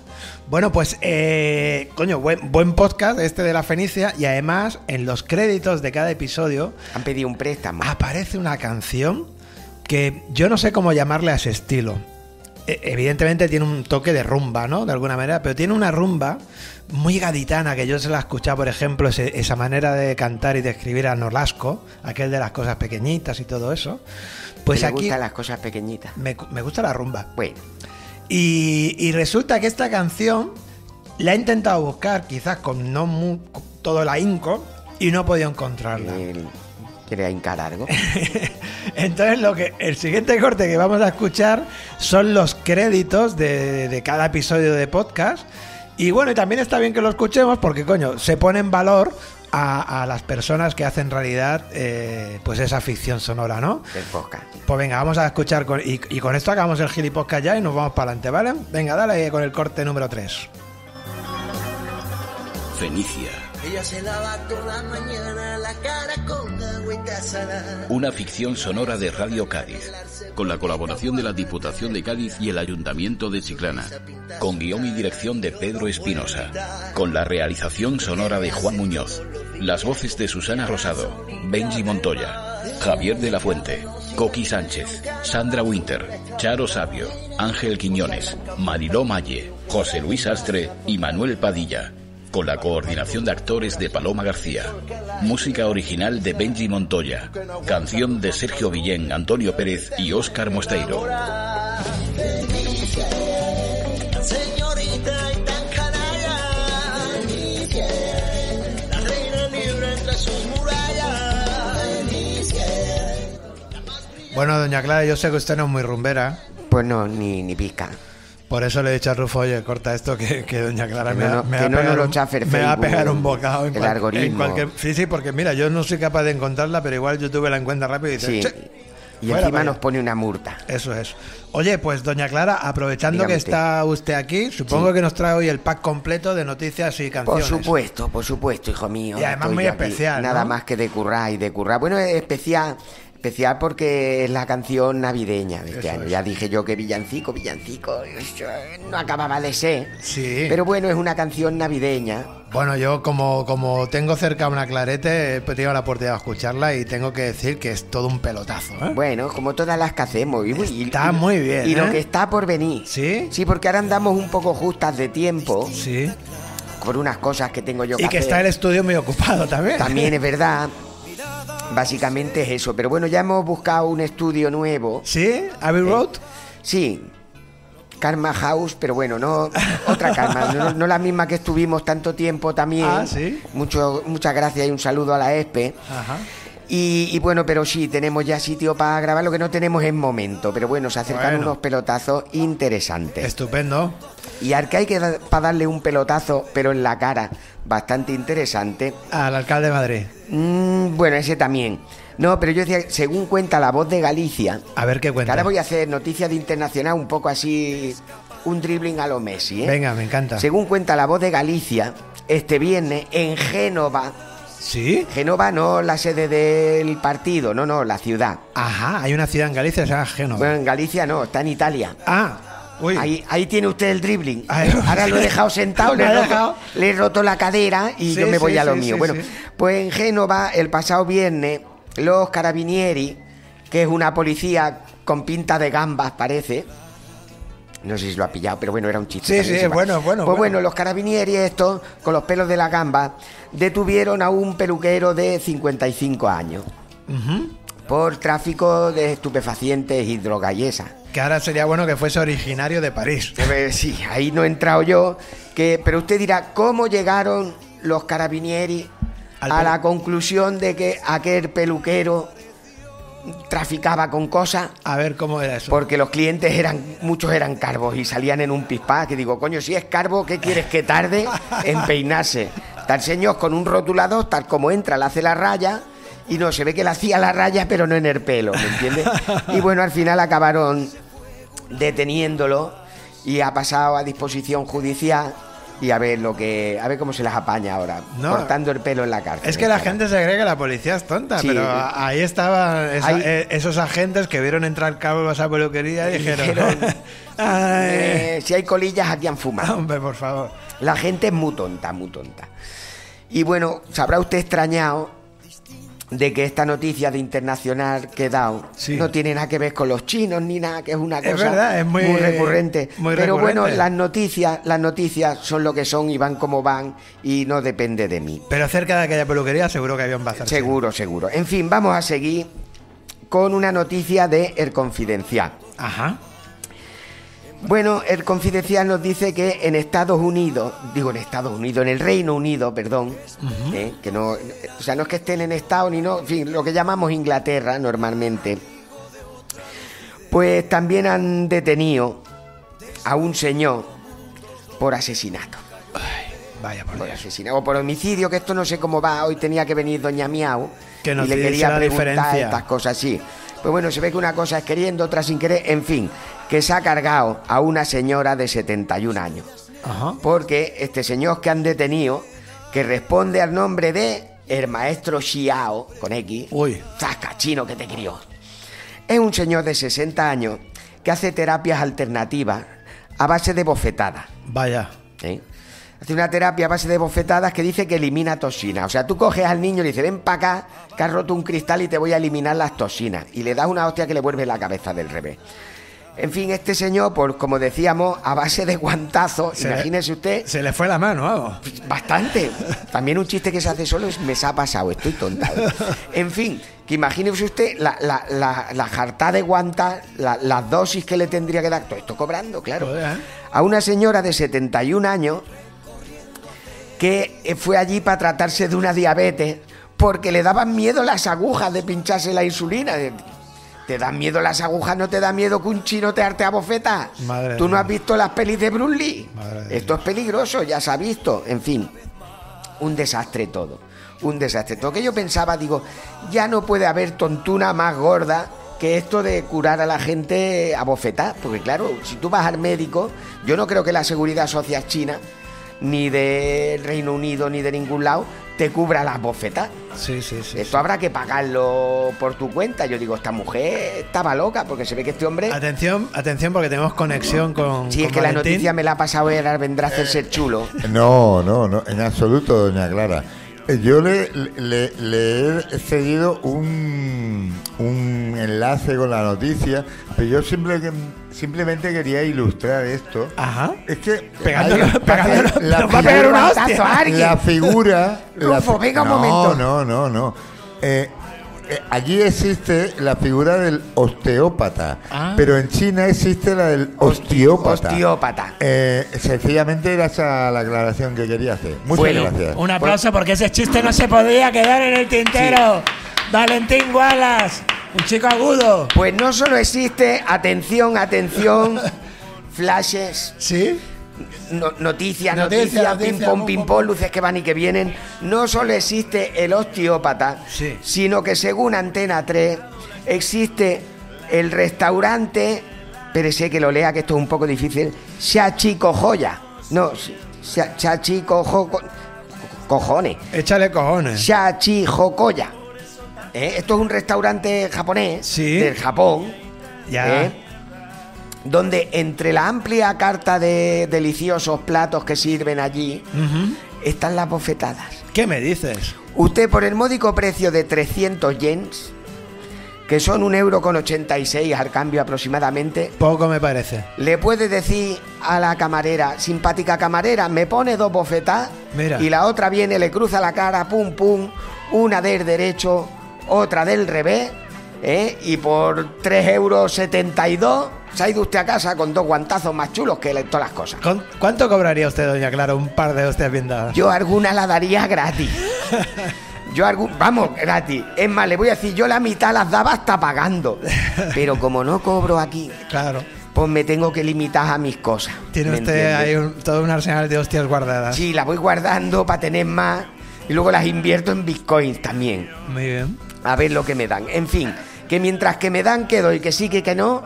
Bueno, pues, eh, coño, buen, buen podcast este de la Fenicia y además en los créditos de cada episodio Han pedido un préstamo. aparece una canción que yo no sé cómo llamarle a ese estilo. E- Evidentemente tiene un toque de rumba, ¿no? De alguna manera, pero tiene una rumba muy gaditana que yo se la he escuchado, por ejemplo, ese- esa manera de cantar y de escribir a Nolasco, aquel de las cosas pequeñitas y todo eso. Pues me aquí gustan las cosas pequeñitas. me, me gusta la rumba. Bueno, Y, y resulta que esta canción la he intentado buscar, quizás con no mu- con todo el ahínco, y no he podido encontrarla. el- ¿quiere hincar algo? Entonces lo que el siguiente corte que vamos a escuchar son los créditos de, de cada episodio de podcast. Y bueno, y también está bien que lo escuchemos porque, coño, se pone en valor a, a las personas que hacen realidad eh, pues esa ficción sonora, ¿no? Del podcast. Pues venga, vamos a escuchar con- y, y con esto acabamos el gilipodcast ya y nos vamos para adelante, ¿vale? Venga, dale con el corte número 3. Fenicia, Ella se lava toda la mañana la cara con agüita salada. una ficción sonora de Radio Cádiz, con la colaboración de la Diputación de Cádiz y el Ayuntamiento de Chiclana, con guion y dirección de Pedro Espinosa, con la realización sonora de Juan Muñoz, las voces de Susana Rosado, Benji Montoya, Javier de la Fuente, Coqui Sánchez, Sandra Winter, Charo Sabio, Ángel Quiñones, Mariló Malle, José Luis Astre y Manuel Padilla con la coordinación de actores de Paloma García. Música original de Benji Montoya. Canción de Sergio Villén, Antonio Pérez y Óscar Mosteiro. Bueno, doña Clara, yo sé que usted no es muy rumbera. Pues no, ni, ni pica. Por eso le he dicho a Rufo, oye, corta esto que, que doña Clara Que me, no- va- me va no un- me va a pegar un bocado en, el cual- algoritmo. en cualquier... Sí, sí, porque mira, yo no soy capaz de encontrarla, pero igual YouTube la encuentra rápido y dice... Y Fuera encima nos pone una multa. Eso es. Oye, pues doña Clara, aprovechando Dígame que usted. está usted aquí, supongo Sí. que nos trae hoy el pack completo de noticias y Por canciones. supuesto, por supuesto, hijo mío. Y además muy especial, Nada más que de currar y de currar. Bueno, es especial, especial porque es la canción navideña de este Eso año. es. Ya dije yo que villancico, villancico, no acababa de ser. Sí. Pero bueno, es una canción navideña. Bueno, yo como, como tengo cerca una clarete, he tenido la oportunidad de escucharla y tengo que decir que es todo un pelotazo. ¿eh? Bueno, como todas las que hacemos. Y- Está y- muy bien, Y ¿eh? lo que está por venir. ¿Sí? Sí, porque ahora andamos un poco justas de tiempo Sí. por unas cosas que tengo yo que Y que hacer. está el estudio muy ocupado también. También es verdad. Básicamente es eso. Pero bueno, ya hemos buscado un estudio nuevo. ¿Sí? ¿Abbey Road? Sí. Karma House, pero bueno, no otra Karma, no, no la misma que estuvimos tanto tiempo también. Ah, ¿sí? Mucho, muchas gracias y un saludo a la ESPE. Ajá. Y, y bueno, pero sí, tenemos ya sitio para grabar, lo que no tenemos es momento. Pero bueno, se acercan Bueno. unos pelotazos interesantes. Estupendo. Y al que hay que dar- para darle un pelotazo, pero en la cara, bastante interesante. Al alcalde de Madrid. Mm, bueno, ese también. No, pero yo decía, según cuenta la voz de Galicia, A ver qué que cuenta. ahora voy a hacer noticias de internacional un poco así, un dribbling a lo Messi, ¿eh? Venga, me encanta. Según cuenta la voz de Galicia, este viernes en Génova, ¿Sí? Génova no la sede del partido, no, no, la ciudad. Ajá, hay una ciudad en Galicia que se llama Génova. Bueno, en Galicia no, está en Italia. Ah, uy. Ahí, ahí tiene usted el dribbling. Ahora lo he dejado sentado, le he, roto, dejado. le he roto la cadera y Sí, yo me voy sí, a lo sí, mío. bueno, pues en Génova, el pasado viernes, los carabinieri, que es una policía con pinta de gambas, parece. No sé si lo ha pillado, pero bueno, era un chiste. Sí, sí, bueno, bueno, Pues bueno. bueno, los carabinieri estos, con los pelos de la gamba, detuvieron a un peluquero de 55 años Ujú. por tráfico de estupefacientes y droga y esa. Que ahora sería bueno que fuese originario de París. Sí, ahí no he entrado yo. Que, pero usted dirá, ¿cómo llegaron los carabinieri Al a la conclusión de que aquel peluquero traficaba con cosas? A ver cómo era eso. Porque los clientes eran, muchos eran carvos y salían en un pispá, que digo, coño, si es carbo, ¿qué quieres que tarde en peinarse? Tal señor con un rotulador, tal como entra, le hace la raya y no, se ve que le hacía la raya, pero no en el pelo, ¿me entiendes? Y bueno, al final acabaron deteniéndolo y ha pasado a disposición judicial y a ver lo que a ver cómo se las apaña ahora No. cortando el pelo en la cárcel Es que la gente se cree que la policía es tonta, Sí. pero ahí estaban esa- Ahí- eh, esos agentes que vieron entrar cabos a peluquería y dijeron, dijeron, "Ay, Eh, si hay colillas aquí han fumado hombre, por favor. La gente es muy tonta, muy tonta. Y bueno, se habrá usted extrañado de que esta noticia de internacional que he dado Sí. no tiene nada que ver con los chinos ni nada, que es una Es cosa verdad, es muy- recurrente. muy Pero bueno, las noticias, las noticias son lo que son y van como van y no depende de mí. Pero cerca de aquella peluquería seguro que había un bazar. Seguro, seguro. En fin, vamos a seguir con una noticia de El Confidencial. Ajá. Bueno, el confidencial nos dice que en Estados Unidos, digo en Estados Unidos, en el Reino Unido, perdón, eh, que no, o sea, no es que estén en Estado ni no, en fin, lo que llamamos Inglaterra normalmente, pues también han detenido a un señor por asesinato. Vaya por Por asesinato o por homicidio, que esto no sé cómo va. Hoy tenía que venir Doña Miau Que nos y le quería la preguntar diferencia. estas cosas así. Pues bueno, se ve que una cosa es queriendo, otra sin querer. En fin, que se ha cargado a una señora de 71 años. Ajá. Porque este señor que han detenido, que responde al nombre de el maestro Xiao, con X, Uy. zasca, chino que te crió. Es un señor de 60 años que hace terapias alternativas a base de bofetadas. Vaya. ¿eh? Hace una terapia a base de bofetadas que dice que elimina toxinas. O sea, tú coges al niño y le dices, ven para acá, que has roto un cristal y te voy a eliminar las toxinas. Y le das una hostia que le vuelve la cabeza del revés. En fin, este señor, pues como decíamos, a base de guantazos, Se imagínese usted, Se le fue la mano, algo. bastante. También un chiste que se hace solo es me se ha pasado, estoy tonta. En fin, que imagínese usted la, la, la, la jartá de guantas, la- las dosis que le tendría que dar, todo esto cobrando, claro. ¿eh? A una señora de 71 años que eh, fue allí para tratarse de una diabetes porque le daban miedo las agujas de pincharse la insulina. ¿Te dan miedo las agujas? ¿No te da miedo que un chino te arte a bofeta? Madre ¿Tú no has visto las pelis de Bruce Lee? Madre Esto es peligroso, ya se ha visto. En fin, un desastre todo. Un desastre todo. Que yo pensaba, digo, ya no puede haber tontuna más gorda que esto de curar a la gente a bofetar. Porque claro, si tú vas al médico, yo no creo que la seguridad social china, ni del Reino Unido, ni de ningún lado, te cubra las bofetas. Sí, sí, sí. Esto habrá que pagarlo por tu cuenta. Yo digo, esta mujer estaba loca porque se ve que este hombre... Atención, atención porque tenemos conexión con. Si es que la Valentín. noticia me la ha pasado ahora vendrá a hacerse el chulo. No, no, no, en absoluto, doña Clara. Yo le, le- le he cedido un, un enlace con la noticia, pero yo simple- simplemente quería ilustrar esto. Ajá. Es que Pegándolo- hay- pegándolo- la nos va a pegar una guantazo hostia. a alguien. la figura. Rufo, fi- venga un no, momento. No, no, no. Eh, eh, allí existe la figura del osteópata, Ah. pero en China existe la del osteópata. Osteópata. Eh, sencillamente era esa la aclaración que quería hacer. Muchas Bueno, gracias. Un aplauso porque ese chiste no se podía quedar en el tintero. Valentín Wallace, un chico agudo. Pues no solo existe, atención, atención, flashes, ¿Sí? No- noticias, Noticia, noticias, noticia, pum, pim pum, pom, luces que van y que vienen. No solo existe el osteópata, Sí. sino que según Antena 3 existe el restaurante, sé que lo lea que esto es un poco difícil, Chachico Joya. No, Cha- Chachico Jo- co- cojones. Échale cojones. Shachihokoya. ¿Eh? Esto es un restaurante japonés Sí. del Japón. Ya. ¿eh? Donde entre la amplia carta de deliciosos platos que sirven allí están las bofetadas. ¿Qué me dices? Usted por el módico precio de 300 yens, que son un euro con 86 al cambio aproximadamente, Poco me parece. le puede decir a la camarera, simpática camarera, me pone dos bofetadas Mira. y la otra viene, le cruza la cara, pum pum, una del derecho, otra del revés, ¿eh? y por 3 euros 72 se ha ido usted a casa con dos guantazos más chulos que todas las cosas. ¿Con- ¿Cuánto cobraría usted, doña Clara, un par de hostias bien dadas? Yo alguna la daría gratis. Yo algún, vamos, gratis. Es más, le voy a decir, yo la mitad las daba hasta pagando. Pero como no cobro aquí, Claro. pues me tengo que limitar a mis cosas. Tiene ¿me usted ahí un- todo un arsenal de hostias guardadas. Sí, las voy guardando para tener más y luego las invierto en bitcoins también. Muy bien. A ver lo que me dan. En fin, que mientras que me dan que doy, que sí, que, que no.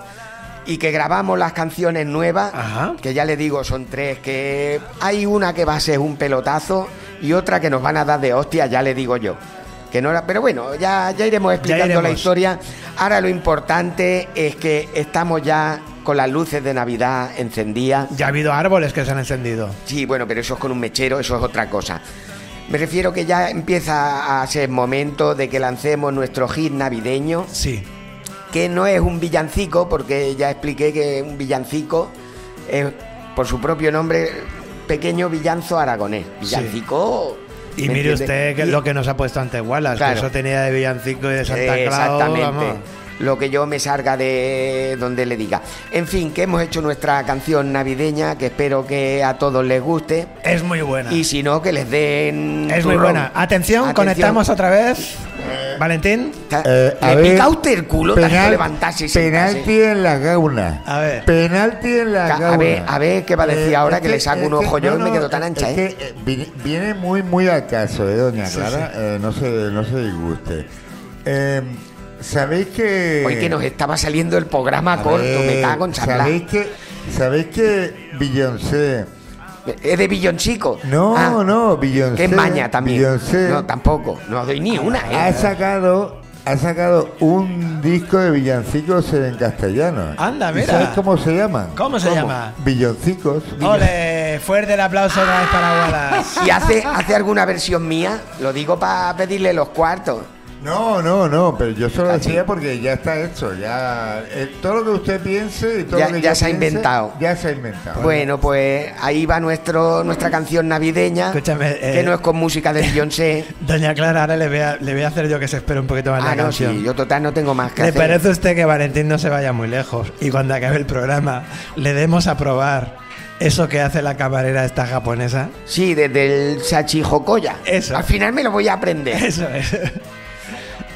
Y que grabamos las canciones nuevas, Ajá. que ya le digo, son tres, que hay una que va a ser un pelotazo y otra que nos van a dar de hostia, ya le digo yo. Que no era, pero bueno, ya, ya iremos explicando la iremos. historia. Ahora lo importante es que estamos ya con las luces de Navidad encendidas. Ya ha habido árboles que se han encendido. Sí, bueno, pero eso es con un mechero, eso es otra cosa. Me refiero que ya empieza a ser momento de que lancemos nuestro hit navideño, Sí. que no es un villancico, porque ya expliqué que un villancico es, por su propio nombre, pequeño villanzo aragonés. Villancico... Y ¿me mire entiende? usted que Y- lo que nos ha puesto ante Wallace, Claro. que eso tenía de villancico y de Santa Claus. Exactamente. vamos. Lo que yo me salga de donde le diga. En fin, que hemos hecho nuestra canción navideña, que espero que a todos les guste. Es muy buena. Y si no, que les den. Es muy buena. Atención, conectamos otra vez. Valentín. Eh, a Le ver, pica usted el culo tanto penal- levantarse. Penalti en la gauna. A ver. Penalti en la Ca- a gauna. ver- a ver qué va a decir ahora es que le saco un ojo yo y me quedo tan ancha, es ¿eh? que, eh, vi- viene muy, muy al caso, ¿eh, doña Sí, Clara? Eh, no, se, no se disguste. Eh, ¿Sabéis que...? Hoy que nos estaba saliendo el programa A corto, me cago en charlar. ¿Sabéis que, ¿Sabéis que Beyoncé... ¿Es de Billoncico? No, Ah, no, Beyoncé... Que es maña también. Beyoncé No, tampoco. No doy ni una, ha ¿eh? sacado... Ha sacado un disco de villancicos en castellano. Anda, ¿Y mira. ¿Sabes cómo se llaman? ¿Cómo se llama? Villancicos. Ole, fuerte el aplauso otra vez para Wallace. ¿Y hace, hace alguna versión mía? Lo digo para pedirle los cuartos. No, no, no, pero yo solo decía porque ya está hecho, ya eh, todo lo que usted piense y todo Ya- lo que ya se ha inventado. Ya se ha inventado. Bueno, pues ahí va nuestro, nuestra canción navideña, Escúchame, eh, que no es con música de Beyoncé. Doña Clara, ahora le voy, a, le voy a hacer yo que se espere un poquito más Ah, la no, canción. sí, yo total no tengo más que ¿Le hacer. parece a usted que Valentín no se vaya muy lejos y cuando acabe el programa le demos a probar eso que hace la camarera esta japonesa? Sí, desde el Sachihokoya. Eso. Al final me lo voy a aprender. Eso es.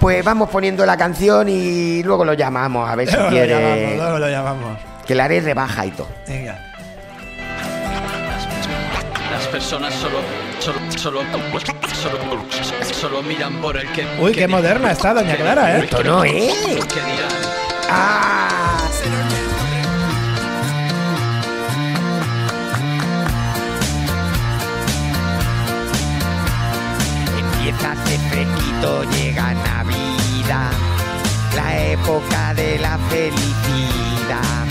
Pues vamos poniendo la canción y luego lo llamamos a ver si Luego lo quiere. llamamos, luego lo llamamos. Que le haré rebaja y todo. Venga. Las personas solo, solo, solo, solo, solo miran por el que. Uy, qué di- moderna está Doña Clara, ¿eh? Esto no es. dirán. ¡Ah! Empieza a fresquito, llega Navidad, la época de la felicidad.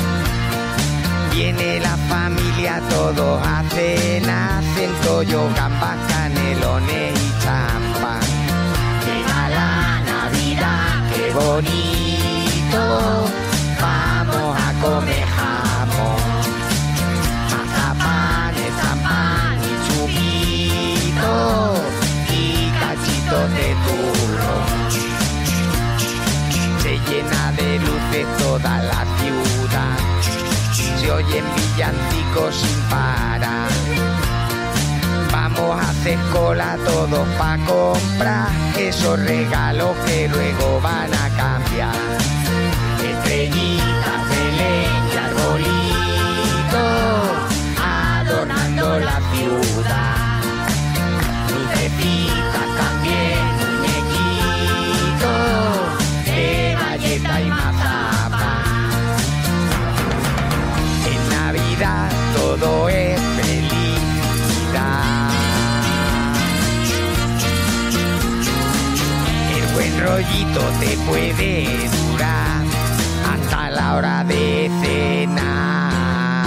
Viene la familia, todos hacen, hacen tollo, gambas, canelones y champán. Llega la Navidad, qué bonito, vamos a comer chupito y cachitos de turrón. toda la ciudad. Se oyen villancicos sin parar. Vamos a hacer cola todos pa' comprar esos regalos que luego van a cambiar. Estrellitas de leche, arbolitos, adornando la ciudad. Todo es felicidad. El buen rollito te puede durar hasta la hora de cenar.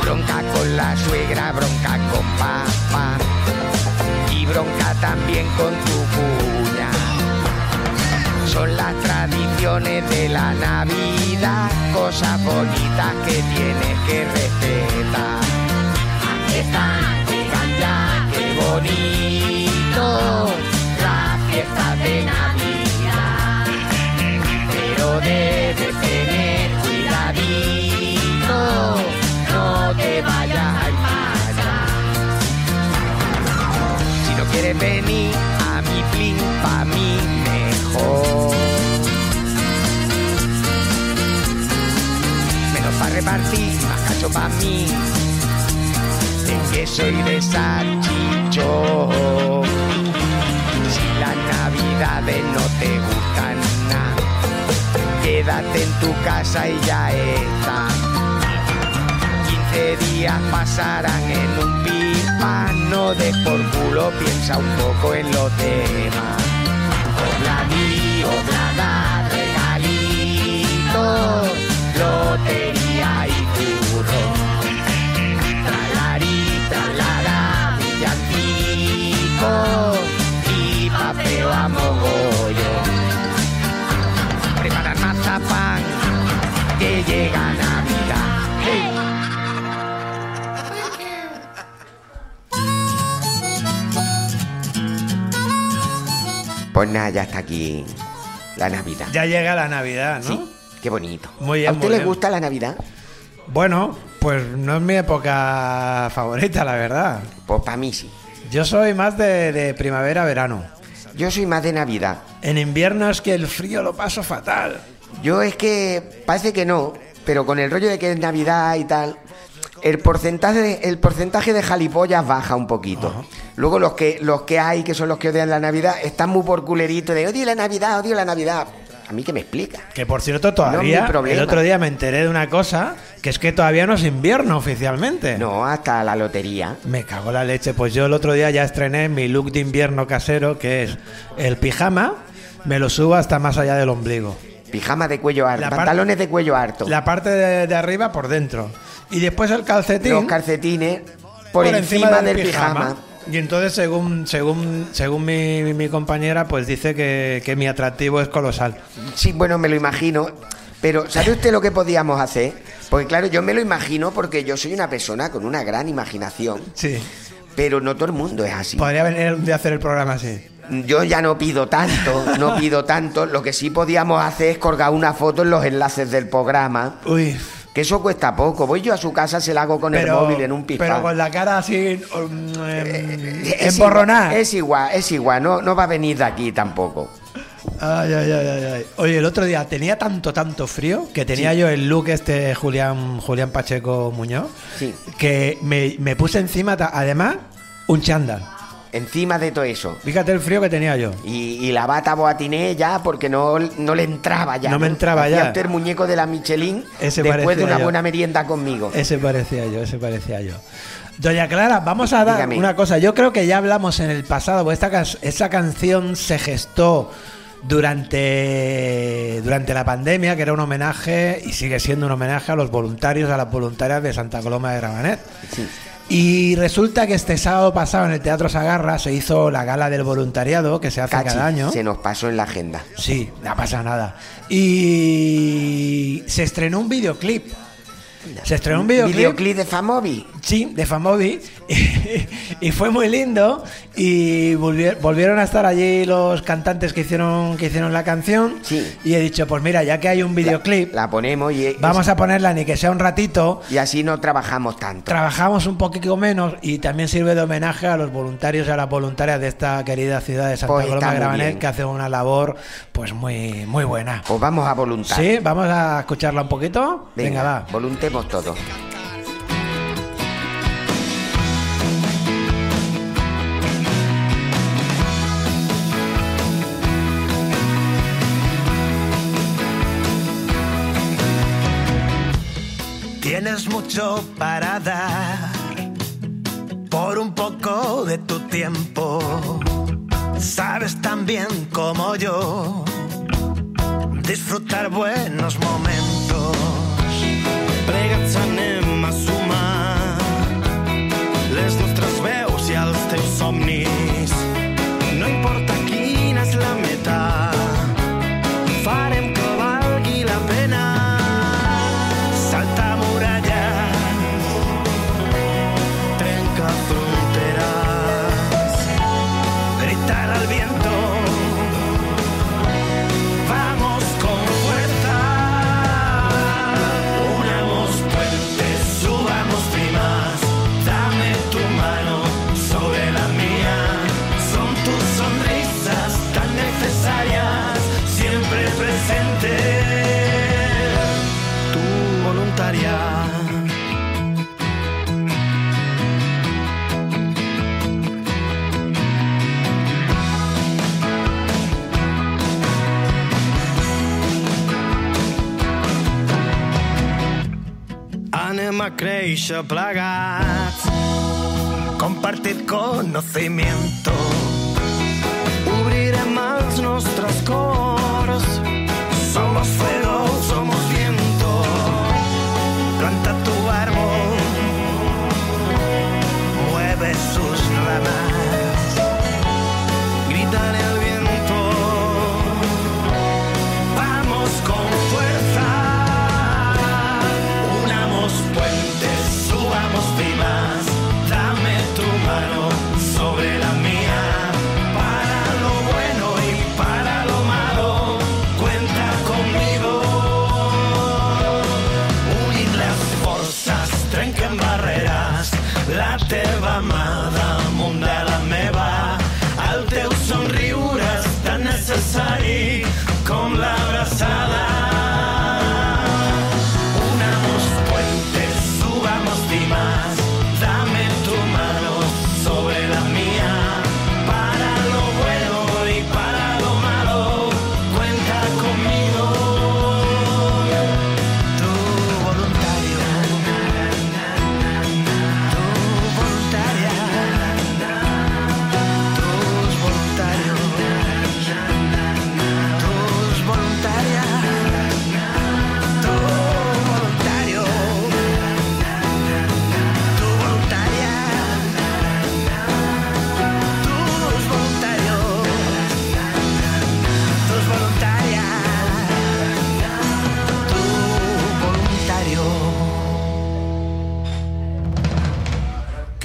Bronca con la suegra, bronca con papá y bronca también con tu cuña. Son las tradiciones de la Navidad, cosas bonitas que tienes que respetar. Aquí están, llegan ya, qué bonito, las fiestas de Navidad. Pero debes tener cuidadito, no te vayas a enmayar. Si no quieres venir plin, pa' mí mejor. Menos para repartir, más cacho pa' mí. Es que soy de salchichón. Si las navidades no te gustan nada, quédate en tu casa y ya está. 15 días pasarán en un pipa, no des por culo, piensa un poco en los demás. Obladí, oblada, regalitos, lotería y curro. Tralarí, tralara, villancicos y papeo a mogollón. Preparar mazapán, que llega Navidad. Pues nada, ya está aquí la Navidad. Ya llega la Navidad, ¿no? Sí, qué bonito. Muy bien, ¿A usted muy le bien. gusta la Navidad? Bueno, pues no es mi época favorita, la verdad. Pues para mí sí. Yo soy más de, de primavera-verano. Yo soy más de Navidad. En invierno es que el frío lo paso fatal. Yo es que parece que no, pero con el rollo de que es Navidad y tal, el porcentaje de, el porcentaje de jalipollas baja un poquito. Luego los que los que hay, que son los que odian la Navidad, están muy por culerito de odio la Navidad, odio la Navidad. A mí que me explica. Que por cierto, todavía, el otro día me enteré de una cosa, que es que todavía no es invierno oficialmente. No, hasta la lotería. Me cago la leche. Pues yo el otro día ya estrené mi look de invierno casero, que es el pijama, me lo subo hasta más allá del ombligo. Pijama de cuello La par- pantalones de cuello alto. La parte de, de arriba por dentro. Y después el calcetín. Los calcetines por, encima, del pijama. Y entonces, según según según mi, mi compañera, pues dice que, que mi atractivo es colosal. Sí, bueno, me lo imagino. Pero, ¿sabe usted lo que podíamos hacer? Porque, claro, yo me lo imagino porque yo soy una persona con una gran imaginación. Sí. Pero no todo el mundo es así. Podría venir un día a hacer el programa así. Yo ya no pido tanto, no pido tanto. Lo que sí podíamos hacer es colgar una foto en los enlaces del programa. Uy. Que eso cuesta poco. Voy yo a su casa, se la hago con el móvil en un pero pifán. con la cara así um, em, Es emborronada. igual, Es igual, es igual. No, no va a venir de aquí tampoco. Ay, ay, ay, ay, ay. Oye, el otro día tenía tanto, tanto frío que tenía yo el look este Julián, Julián Pacheco Muñoz Sí. que me, me puse encima, además, un chándal. Encima de todo eso. Fíjate el frío que tenía yo. Y, y la bata boatiné ya porque no, no le entraba ya. No me entraba Hacía ya. usted el muñeco de la Michelin Ese después de una yo. buena merienda conmigo. Ese parecía yo, ese parecía yo. Doña Clara, vamos a dar Dígame. una cosa. Yo creo que ya hablamos en el pasado, porque esta, esta canción se gestó durante, durante la pandemia, que era un homenaje y sigue siendo un homenaje a los voluntarios, a las voluntarias de Santa Coloma de Gravanet. Sí. Y resulta que este sábado pasado en el Teatro Sagarra se hizo la gala del voluntariado que se hace Cachi, cada año. Se nos pasó en la agenda. Sí, no pasa nada. Y se estrenó un videoclip. Se estrenó un videoclip. Videoclip de Famobi. Sí, de Famobi. Y, fue muy lindo. Y volvier- volvieron a estar allí los cantantes que hicieron, que hicieron la canción. Y he dicho, pues mira, ya que hay un videoclip, La ponemos y, vamos a ponerla ni que sea un ratito. y así no trabajamos tanto. Trabajamos un poquito menos y también sirve de homenaje a los voluntarios y a las voluntarias de esta querida ciudad de Santa Pues Coloma de Gramenet que hacen una labor pues muy muy buena. Pues vamos a voluntar. Sí, vamos a escucharla un poquito. Venga, va. Voluntemos Tienes mucho para dar por un poco de tu tiempo. Sabes tan bien como yo disfrutar buenos momentos. insomnia. Anem a créixer plegats, compartit conocimiento. Obrirem els nostres cors,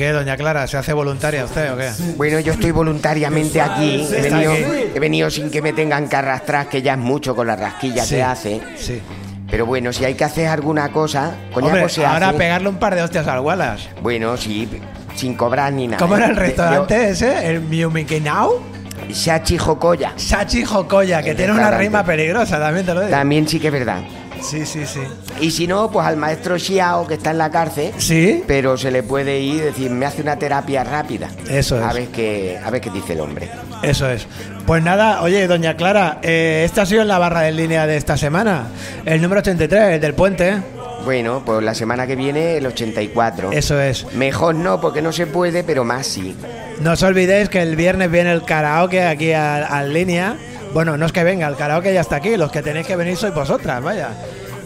¿Qué, doña Clara? ¿Se hace voluntaria usted o qué? Bueno, yo estoy voluntariamente aquí. He venido, aquí. he venido sin que me tengan que arrastrar, que ya es mucho con la rasquilla Sí, que hace. Sí. Pero bueno, si hay que hacer alguna cosa, coñaco Hombre, se ahora hace. pegarle un par de hostias al Wallace. Bueno, sí, sin cobrar ni nada. ¿Cómo era el restaurante ese? ¿El Miu Now? Sachi Jocoya. Sachi Jocoya, que El tiene una rima peligrosa, también te lo digo. También sí que es verdad. Sí, sí, sí. Y si no, pues al maestro Xiao, que está en la cárcel. Sí. Pero se le puede ir y decir, me hace una terapia rápida. Eso A es. ver qué, a ver qué dice el hombre. Eso es. Pues nada, oye, doña Clara, eh, esta ha sido la barra de línea de esta semana. El número 83, el del puente. Bueno, pues la semana que viene el 84. Eso es. Mejor no, porque no se puede, pero más sí. No os olvidéis que el viernes viene el karaoke aquí a, a línea. Bueno, no es que venga, el karaoke ya está aquí, los que tenéis que venir sois vosotras, vaya.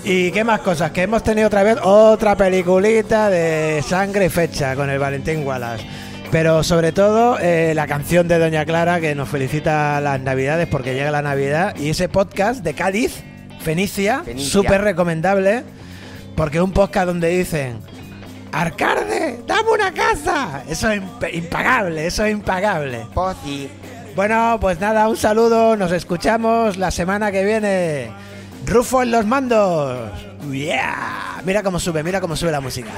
¿Y qué más cosas? Que hemos tenido otra vez otra peliculita de sangre y fecha con el Valentín Wallace. Pero sobre todo eh, la canción de Doña Clara que nos felicita las Navidades porque llega la Navidad y ese podcast de Cádiz, Fenicia, súper recomendable porque un podcast donde dicen Arcarde, dame una casa. Eso es impagable, eso es impagable. Pozi. Bueno, pues nada, un saludo, nos escuchamos la semana que viene. Rufo en los mandos. Yeah. Mira cómo sube, mira cómo sube la música.